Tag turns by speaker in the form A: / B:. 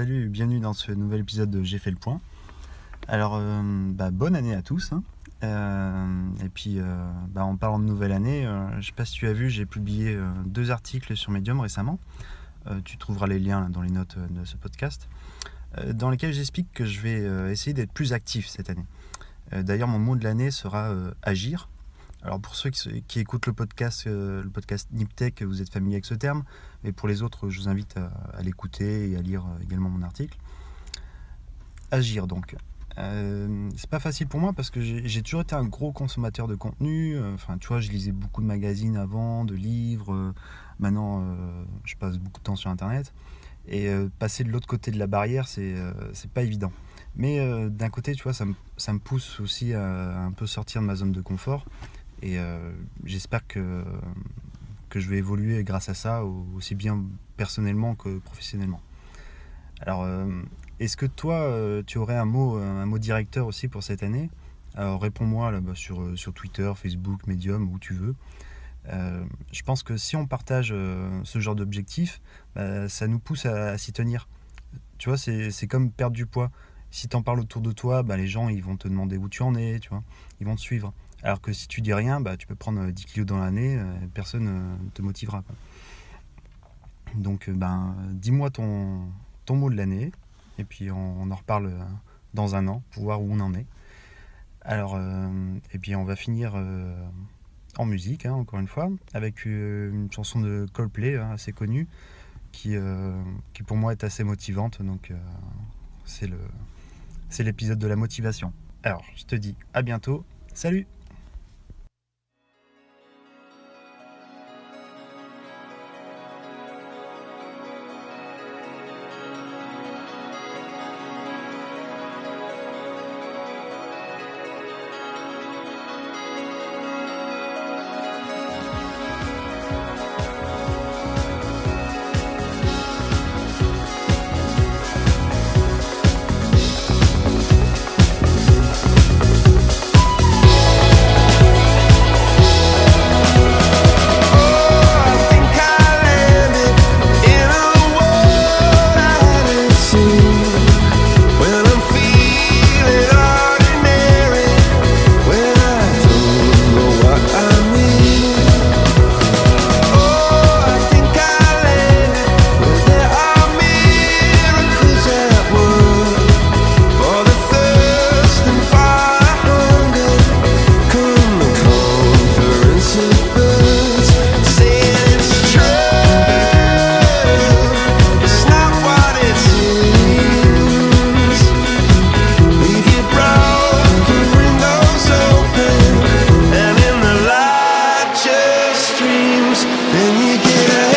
A: salut, bienvenue dans ce nouvel épisode de J'ai fait le point. Alors, euh, bah, bonne année à tous. Hein. Euh, et puis, euh, bah, en parlant de nouvelle année, je ne sais pas si tu as vu, j'ai publié deux articles sur Medium récemment. tu trouveras les liens dans les notes de ce podcast, dans lesquels j'explique que je vais essayer d'être plus actif cette année. D'ailleurs, mon mot de l'année sera agir. Alors pour ceux qui, écoutent le podcast, le podcast Niptech, vous êtes familier avec ce terme, mais pour les autres, je vous invite à l'écouter et à lire également mon article. Agir donc. Euh, c'est pas facile pour moi parce que j'ai toujours été un gros consommateur de contenu. Euh, enfin, tu vois, je lisais beaucoup de magazines avant, de livres. Euh, maintenant, je passe beaucoup de temps sur Internet. Et passer de l'autre côté de la barrière, c'est pas évident. Mais d'un côté, tu vois, ça me, pousse aussi à, un peu sortir de ma zone de confort. Et j'espère que, que je vais évoluer grâce à ça, aussi bien personnellement que professionnellement. Alors, est-ce que toi, euh, tu aurais un mot, un mot directeur aussi pour cette année? Alors réponds-moi là sur, euh, sur Twitter, Facebook, Medium, où tu veux. Euh, je pense que si on partage ce genre d'objectif, bah, ça nous pousse à, s'y tenir. Tu vois, c'est comme perdre du poids. Si tu en parles autour de toi, bah, les gens ils vont te demander où tu en es, tu vois. Ils vont te suivre. Alors que si tu dis rien, bah, tu peux prendre 10 kilos dans l'année, personne ne te motivera. Donc ben, dis-moi ton, ton mot de l'année, et puis on, en reparle euh, dans un an pour voir où on en est. Alors, euh, et puis on va finir euh, en musique, hein, encore une fois, avec une chanson de Coldplay hein, assez connue, qui, qui pour moi est assez motivante. Donc c'est l'épisode de la motivation. Alors, je te dis à bientôt. Salut then you get up.